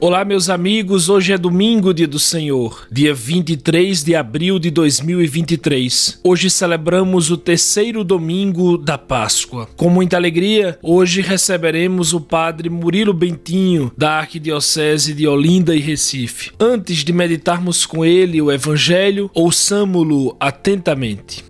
Olá, meus amigos. Hoje é domingo, dia do Senhor, dia 23 de abril de 2023. Hoje celebramos o terceiro domingo da Páscoa. Com muita alegria, hoje receberemos o Padre Murilo Bentinho, da Arquidiocese de Olinda e Recife. Antes de meditarmos com ele o Evangelho, ouçamo-lo atentamente.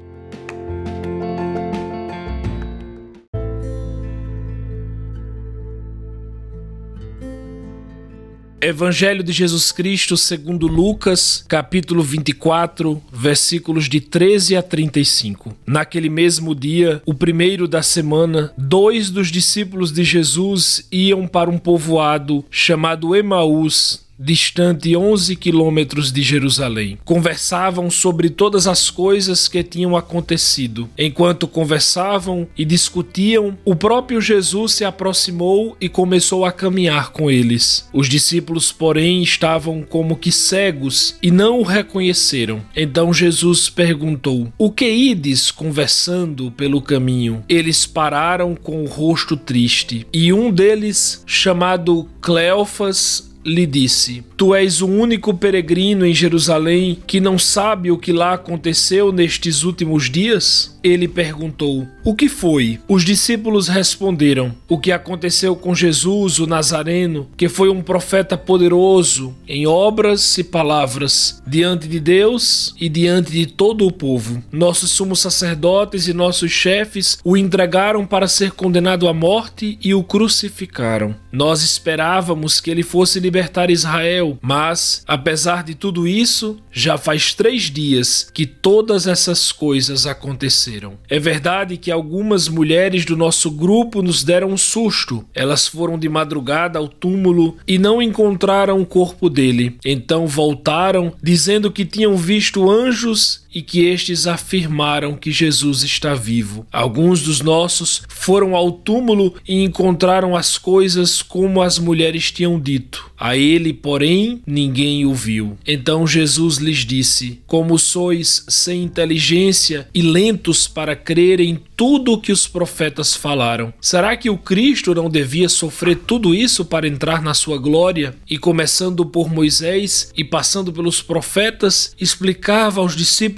Evangelho de Jesus Cristo segundo Lucas, capítulo 24, versículos de 13 a 35. Naquele mesmo dia, o primeiro da semana, dois dos discípulos de Jesus iam para um povoado chamado Emaús, distante 11 quilômetros de Jerusalém. Conversavam sobre todas as coisas que tinham acontecido. Enquanto conversavam e discutiam, o próprio Jesus se aproximou e começou a caminhar com eles. Os discípulos, porém, estavam como que cegos e não o reconheceram. Então Jesus perguntou: O que ides conversando pelo caminho? Eles pararam com o rosto triste, e um deles, chamado Cleofas, lhe disse: Tu és o único peregrino em Jerusalém que não sabe o que lá aconteceu nestes últimos dias? Ele perguntou: O que foi? Os discípulos responderam: O que aconteceu com Jesus, o Nazareno, que foi um profeta poderoso em obras e palavras, diante de Deus e diante de todo o povo. Nossos sumos sacerdotes e nossos chefes o entregaram para ser condenado à morte e o crucificaram. Nós esperávamos que ele fosse libertar Israel, mas, apesar de tudo isso, já faz três dias que todas essas coisas aconteceram. É verdade que algumas mulheres do nosso grupo nos deram um susto. Elas foram de madrugada ao túmulo e não encontraram o corpo dele. Então voltaram, dizendo que tinham visto anjos e que estes afirmaram que Jesus está vivo. Alguns dos nossos foram ao túmulo e encontraram as coisas como as mulheres tinham dito. A ele, porém, ninguém o viu. Então Jesus lhes disse: Como sois sem inteligência e lentos para crer em tudo o que os profetas falaram. Será que o Cristo não devia sofrer tudo isso para entrar na sua glória? E começando por Moisés e passando pelos profetas, explicava aos discípulos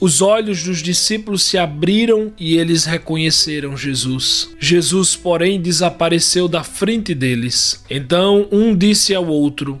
os olhos dos discípulos se abriram e eles reconheceram Jesus. Jesus, porém, desapareceu da frente deles. Então um disse ao outro: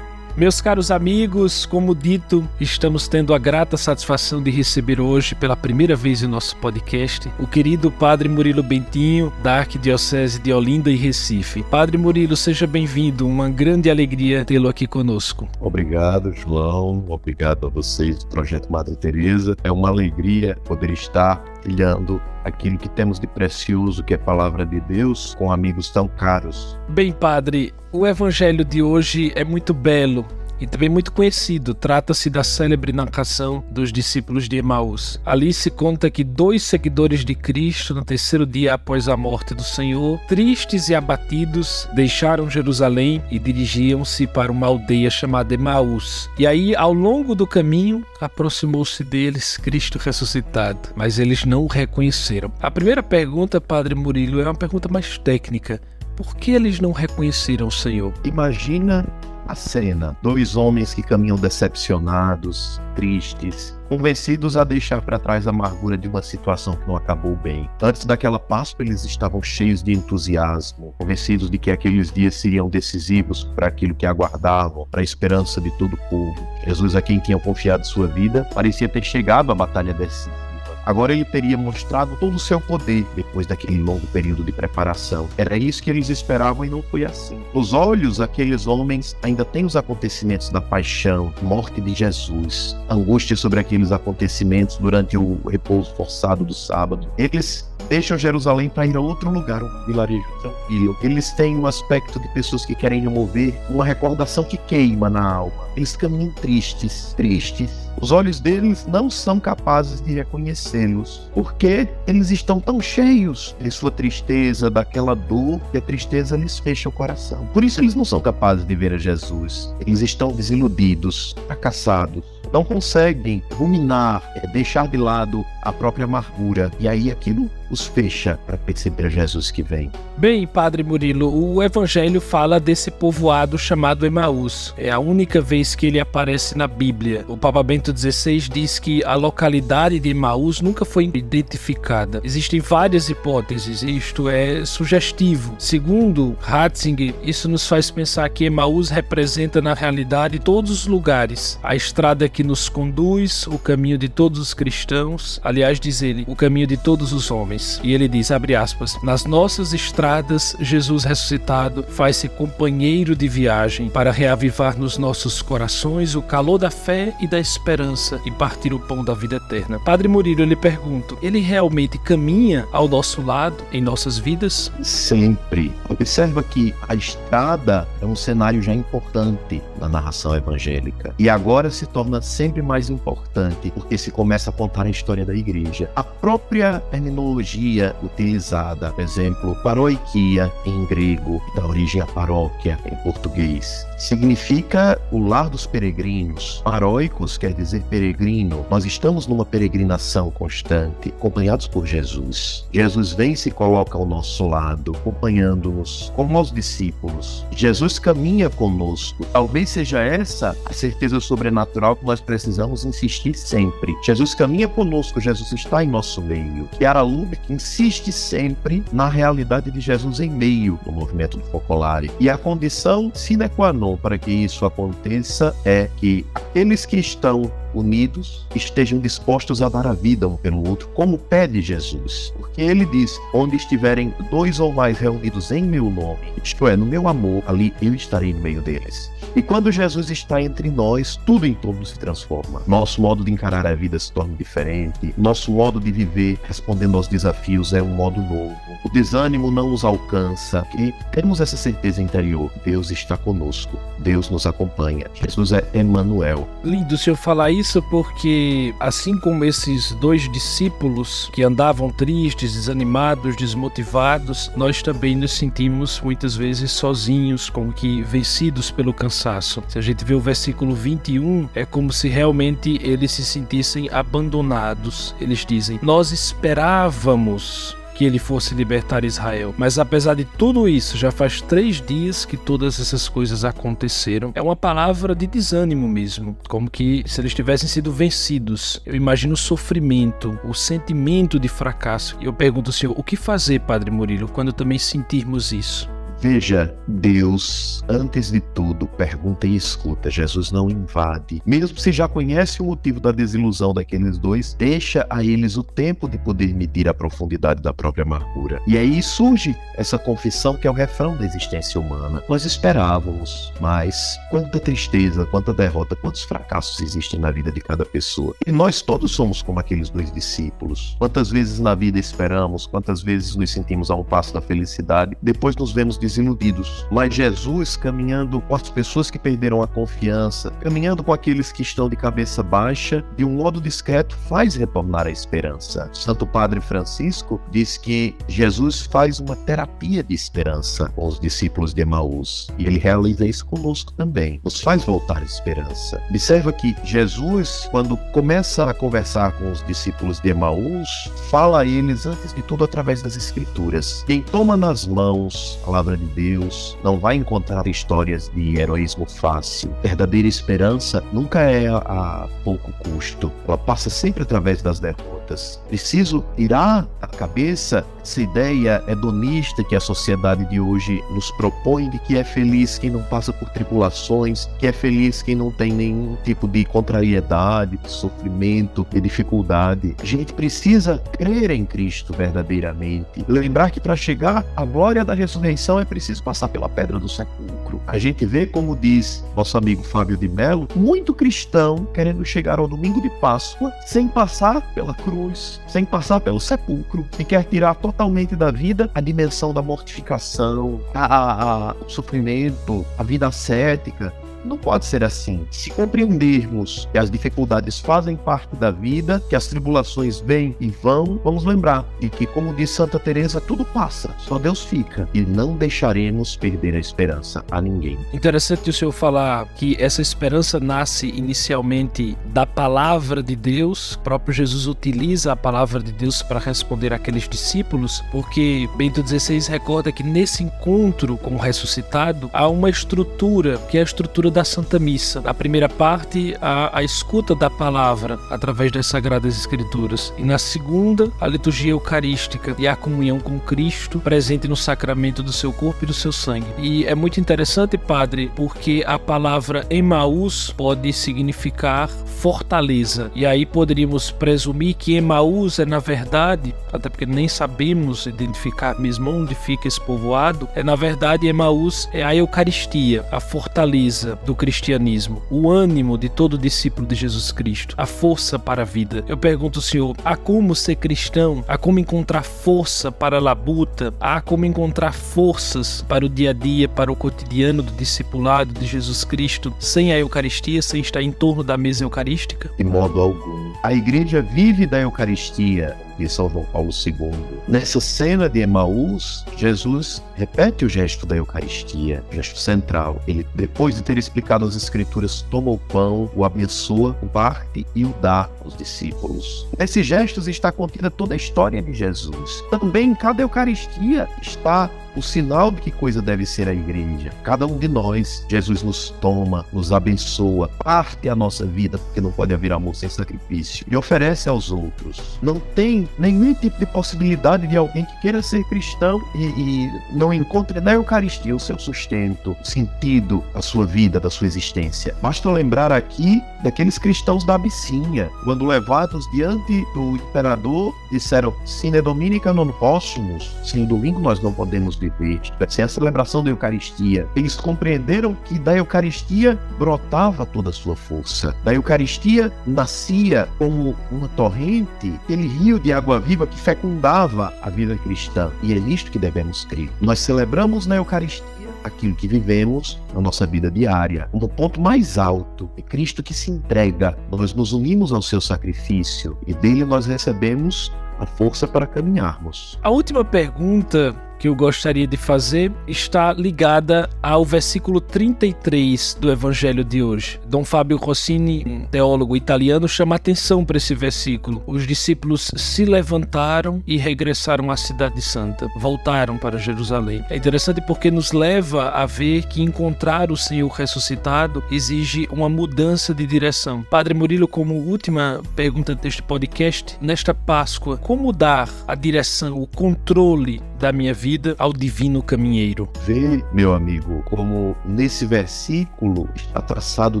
Meus caros amigos, como dito, estamos tendo a grata satisfação de receber hoje, pela primeira vez em nosso podcast, o querido Padre Murilo Bentinho, da Arquidiocese de Olinda e Recife. Padre Murilo, seja bem-vindo, uma grande alegria tê-lo aqui conosco. Obrigado, João, obrigado a vocês do Projeto Madre Teresa. É uma alegria poder estar partilhando aquilo que temos de precioso, que é a palavra de Deus, com amigos tão caros. Bem, Padre, o evangelho de hoje é muito belo e também muito conhecido. Trata-se da célebre narração dos discípulos de Emaús. Ali se conta que dois seguidores de Cristo, no terceiro dia após a morte do Senhor, tristes e abatidos, deixaram Jerusalém e dirigiam-se para uma aldeia chamada Emaús. E aí, ao longo do caminho, aproximou-se deles Cristo ressuscitado, mas eles não o reconheceram. A primeira pergunta, Padre Murilo, é uma pergunta mais técnica. Por que eles não reconheceram o Senhor? Imagina a cena: dois homens que caminham decepcionados, tristes, convencidos a deixar para trás a amargura de uma situação que não acabou bem. Antes daquela Páscoa, eles estavam cheios de entusiasmo, convencidos de que aqueles dias seriam decisivos para aquilo que aguardavam, para a esperança de todo o povo. Jesus, a quem tinham confiado sua vida, parecia ter chegado à batalha decisiva Agora ele teria mostrado todo o seu poder depois daquele longo período de preparação. Era isso que eles esperavam e não foi assim. Nos olhos, aqueles homens ainda têm os acontecimentos da paixão, morte de Jesus, angústia sobre aqueles acontecimentos durante o repouso forçado do sábado. Eles deixam Jerusalém para ir a outro lugar, um vilarejo tranquilo. Eles têm um aspecto de pessoas que querem remover uma recordação que queima na alma. Eles caminham tristes, tristes. Os olhos deles não são capazes de reconhecê-los, porque eles estão tão cheios de sua tristeza, daquela dor, que a tristeza lhes fecha o coração. Por isso eles não são capazes de ver a Jesus. Eles estão desiludidos, fracassados não conseguem ruminar, é, deixar de lado a própria amargura. E aí aquilo os fecha para perceber Jesus que vem. Bem, Padre Murilo, o Evangelho fala desse povoado chamado Emaús. É a única vez que ele aparece na Bíblia. O Papa Bento XVI diz que a localidade de Emaús nunca foi identificada. Existem várias hipóteses, isto é sugestivo. Segundo Ratzinger, isso nos faz pensar que Emaús representa na realidade todos os lugares. A estrada que nos conduz, o caminho de todos os cristãos, aliás, diz ele, o caminho de todos os homens. E ele diz, abre aspas, nas nossas estradas, Jesus ressuscitado faz-se companheiro de viagem para reavivar nos nossos corações o calor da fé e da esperança e partir o pão da vida eterna. Padre Murilo, eu lhe pergunto, ele realmente caminha ao nosso lado em nossas vidas? Sempre. Observa que a estrada é um cenário já importante na narração evangélica e agora se torna sempre mais importante porque se começa a contar a história da igreja. A própria terminologia utilizada, por exemplo, paroikia em grego, da origem a paróquia em português, significa o lar dos peregrinos. Paróicos quer dizer peregrino. Nós estamos numa peregrinação constante, acompanhados por Jesus. Jesus vem e se coloca ao nosso lado, acompanhando-nos como aos discípulos. Jesus caminha conosco. Talvez seja essa a certeza sobrenatural que nós precisamos insistir sempre. Jesus caminha conosco, Jesus está em nosso meio. Chiara Luber que insiste sempre na realidade de Jesus em meio do movimento do Focolare. E a condição sine qua non para que isso aconteça é que aqueles que estão unidos, estejam dispostos a dar a vida um pelo outro, como pede Jesus. Porque ele diz: onde estiverem dois ou mais reunidos em meu nome, isto é, no meu amor, ali eu estarei no meio deles. E quando Jesus está entre nós, tudo em torno se transforma. Nosso modo de encarar a vida se torna diferente, nosso modo de viver respondendo aos desafios é um modo novo. O desânimo não nos alcança e temos essa certeza interior: Deus está conosco, Deus nos acompanha. Jesus é Emmanuel. Lindo o senhor falar isso isso porque, assim como esses dois discípulos que andavam tristes, desanimados, desmotivados, nós também nos sentimos muitas vezes sozinhos, como que vencidos pelo cansaço. Se a gente vê o versículo 21, é como se realmente eles se sentissem abandonados. Eles dizem: Nós esperávamos que ele fosse libertar Israel. Mas apesar de tudo isso, já faz três dias que todas essas coisas aconteceram. É uma palavra de desânimo mesmo, como que se eles tivessem sido vencidos. Eu imagino o sofrimento, o sentimento de fracasso. E eu pergunto ao Senhor, o que fazer, Padre Murilo, quando também sentirmos isso? Veja, Deus, antes de tudo, pergunta e escuta. Jesus não invade. Mesmo se já conhece o motivo da desilusão daqueles dois, deixa a eles o tempo de poder medir a profundidade da própria amargura. E aí surge essa confissão que é o refrão da existência humana. Nós esperávamos, mas quanta tristeza, quanta derrota, quantos fracassos existem na vida de cada pessoa. E nós todos somos como aqueles dois discípulos. Quantas vezes na vida esperamos, quantas vezes nos sentimos a um passo da felicidade, depois nos vemos desiludidos. Mas Jesus, caminhando com as pessoas que perderam a confiança, caminhando com aqueles que estão de cabeça baixa, de um modo discreto, faz retornar a esperança. Santo Padre Francisco diz que Jesus faz uma terapia de esperança com os discípulos de Emaús. E ele realiza isso conosco também. Nos faz voltar a esperança. Observa que Jesus, quando começa a conversar com os discípulos de Emaús, fala a eles, antes de tudo, através das Escrituras. Quem toma nas mãos a palavra de Deus, não vai encontrar histórias de heroísmo fácil. Verdadeira esperança nunca é a pouco custo, ela passa sempre através das derrotas. Preciso tirar da cabeça essa ideia hedonista que a sociedade de hoje nos propõe de que é feliz quem não passa por tribulações, que é feliz quem não tem nenhum tipo de contrariedade, de sofrimento, de dificuldade. A gente precisa crer em Cristo verdadeiramente. Lembrar que para chegar à glória da ressurreição é preciso passar pela pedra do sepulcro. A gente vê, como diz nosso amigo Fábio de Mello, muito cristão querendo chegar ao domingo de Páscoa sem passar pela cruz, sem passar pelo sepulcro, e quer tirar totalmente da vida a dimensão da mortificação, a, a, a, o sofrimento, a vida ascética, não pode ser assim. Se compreendermos que as dificuldades fazem parte da vida, que as tribulações vêm e vão, vamos lembrar de que, como diz Santa Teresa, tudo passa, só Deus fica e não deixaremos perder a esperança a ninguém. Interessante o senhor falar que essa esperança nasce inicialmente da palavra de Deus. O próprio Jesus utiliza a palavra de Deus para responder àqueles discípulos, porque Bento XVI recorda que nesse encontro com o ressuscitado há uma estrutura que é a estrutura da Santa Missa. A primeira parte, a, a escuta da palavra através das Sagradas Escrituras. E na segunda, a liturgia eucarística e a comunhão com Cristo presente no sacramento do seu corpo e do seu sangue. E é muito interessante, Padre, porque a palavra Emaús pode significar fortaleza. E aí poderíamos presumir que Emaús é, na verdade, até porque nem sabemos identificar mesmo onde fica esse povoado, é na verdade Emaús é a Eucaristia, a fortaleza do cristianismo, o ânimo de todo discípulo de Jesus Cristo, a força para a vida. Eu pergunto, Senhor, há como ser cristão? Há como encontrar força para a labuta? Há como encontrar forças para o dia a dia, para o cotidiano do discipulado de Jesus Cristo, sem a Eucaristia, sem estar em torno da mesa eucarística? De modo algum. A igreja vive da Eucaristia, de São João Paulo II. Nessa cena de Emaús, Jesus repete o gesto da Eucaristia, gesto central. Ele, depois de ter explicado as Escrituras, toma o pão, o abençoa, o parte e o dá aos discípulos. Nesses gestos está contida toda a história de Jesus. Também em cada Eucaristia está o sinal de que coisa deve ser a igreja. Cada um de nós, Jesus nos toma, nos abençoa, parte a nossa vida, porque não pode haver amor sem sacrifício, e oferece aos outros. Não tem nenhum tipo de possibilidade de alguém que queira ser cristão e, e não encontre na Eucaristia o seu sustento, o sentido da sua vida, da sua existência. Basta lembrar aqui daqueles cristãos da Abissínia, quando levados diante do imperador, disseram: Sine Dominica non possumus, sem domingo nós não podemos viver, sem a celebração da Eucaristia. Eles compreenderam que da Eucaristia brotava toda a sua força, da Eucaristia nascia como uma torrente, aquele rio de água viva que fecundava a vida cristã, e é nisto que devemos crer. Nós celebramos na Eucaristia aquilo que vivemos na nossa vida diária. No ponto mais alto é Cristo que se entrega. Nós nos unimos ao seu sacrifício e dele nós recebemos a força para caminharmos. A última pergunta que eu gostaria de fazer está ligada ao versículo 33 do Evangelho de hoje. Dom Fábio Rossini, um teólogo italiano, chama atenção para esse versículo. Os discípulos se levantaram e regressaram à Cidade Santa, voltaram para Jerusalém. É interessante porque nos leva a ver que encontrar o Senhor ressuscitado exige uma mudança de direção. Padre Murilo, como última pergunta deste podcast, nesta Páscoa, como dar a direção, o controle da minha vida ao divino caminheiro. Vê, meu amigo, como nesse versículo está traçado o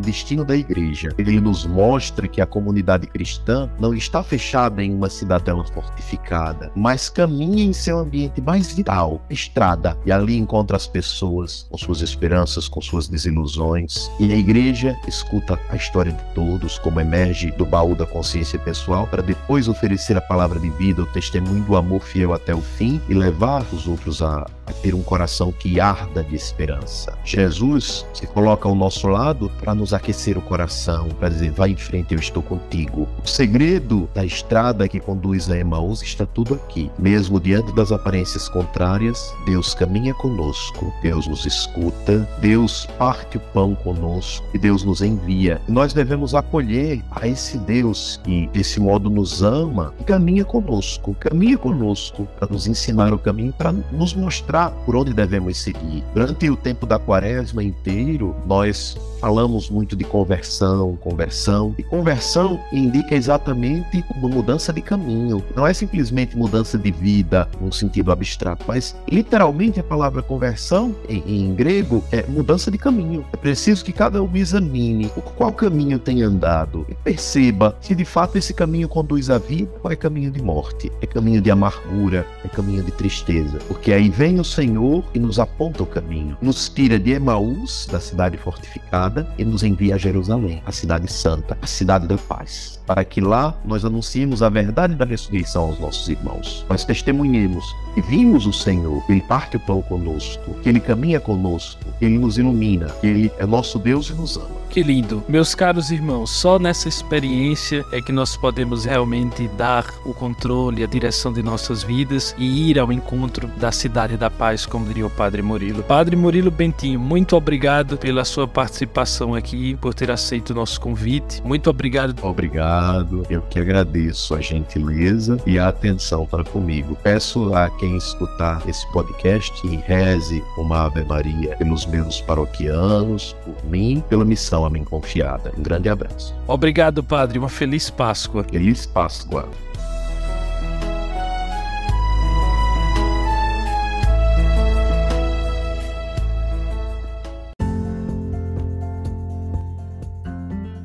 destino da igreja. Ele nos mostra que a comunidade cristã não está fechada em uma cidadela fortificada, mas caminha em seu ambiente mais vital, estrada, e ali encontra as pessoas com suas esperanças, com suas desilusões. E a igreja escuta a história de todos, como emerge do baú da consciência pessoal, para depois oferecer a palavra de vida, o testemunho do amor fiel até o fim e levar os outros a, a ter um coração que arda de esperança. Jesus se coloca ao nosso lado para nos aquecer o coração, para dizer: vai em frente, eu estou contigo. O segredo da estrada que conduz a Emaús está tudo aqui. Mesmo diante das aparências contrárias, Deus caminha conosco, Deus nos escuta, Deus parte o pão conosco e Deus nos envia. E nós devemos acolher a esse Deus que, desse modo, nos ama e caminha conosco, caminha conosco para nos ensinar o caminho, para nos mostrar mostrar por onde devemos seguir. Durante o tempo da quaresma inteiro, nós falamos muito de conversão, conversão. E conversão indica exatamente uma mudança de caminho. Não é simplesmente mudança de vida num sentido abstrato, mas literalmente a palavra conversão em, em grego é mudança de caminho. É preciso que cada um examine qual caminho tem andado e perceba se de fato esse caminho conduz à vida ou é caminho de morte, é caminho de amargura, é caminho de tristeza. Porque aí vem o Senhor e nos aponta o caminho, nos tira de Emaús, da cidade fortificada e nos envia a Jerusalém, a cidade santa, a cidade da paz, para que lá nós anunciemos a verdade da ressurreição aos nossos irmãos. Nós testemunhemos que vimos o Senhor, que Ele parte o pão conosco, que Ele caminha conosco, que Ele nos ilumina, que Ele é nosso Deus e nos ama. Que lindo. Meus caros irmãos, só nessa experiência é que nós podemos realmente dar o controle, a direção de nossas vidas e ir ao encontro da cidade da paz, como diria o Padre Murilo. Padre Murilo Bentinho, muito obrigado pela sua participação aqui, por ter aceito o nosso convite. Muito obrigado. Obrigado. Eu que agradeço a gentileza e a atenção para comigo. Peço a quem escutar esse podcast que reze uma Ave Maria pelos meus paroquianos, por mim, pela missão a mim confiada. Um grande abraço. Obrigado, Padre. Uma feliz Páscoa. Feliz Páscoa.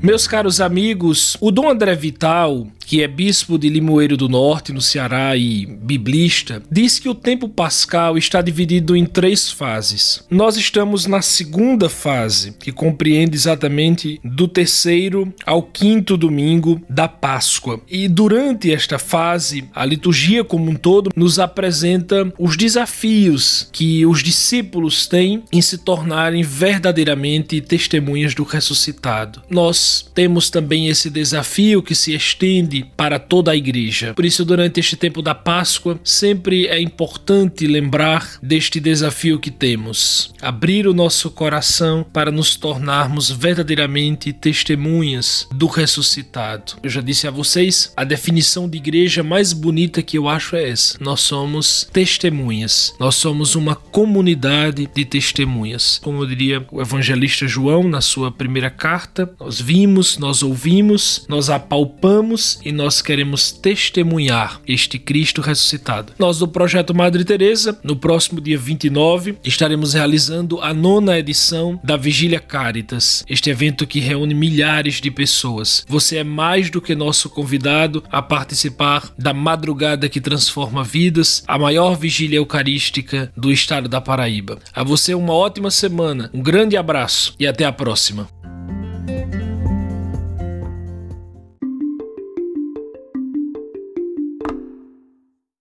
Meus caros amigos, o Dom André Vital que é bispo de Limoeiro do Norte, no Ceará, e biblista, diz que o tempo pascal está dividido em três fases. Nós estamos na segunda fase, que compreende exatamente do terceiro ao quinto domingo da Páscoa. E durante esta fase, a liturgia como um todo nos apresenta os desafios que os discípulos têm em se tornarem verdadeiramente testemunhas do ressuscitado. Nós temos também esse desafio que se estende para toda a igreja. Por isso, durante este tempo da Páscoa, sempre é importante lembrar deste desafio que temos: abrir o nosso coração para nos tornarmos verdadeiramente testemunhas do ressuscitado. Eu já disse a vocês, a definição de igreja mais bonita que eu acho é essa: nós somos testemunhas, nós somos uma comunidade de testemunhas. Como diria o evangelista João na sua primeira carta, nós vimos, nós ouvimos, nós apalpamos e nós queremos testemunhar este Cristo ressuscitado. Nós do projeto Madre Teresa, no próximo dia 29, estaremos realizando a nona edição da Vigília Caritas, este evento que reúne milhares de pessoas. Você é mais do que nosso convidado a participar da madrugada que transforma vidas, a maior vigília eucarística do estado da Paraíba. A você uma ótima semana, um grande abraço e até a próxima.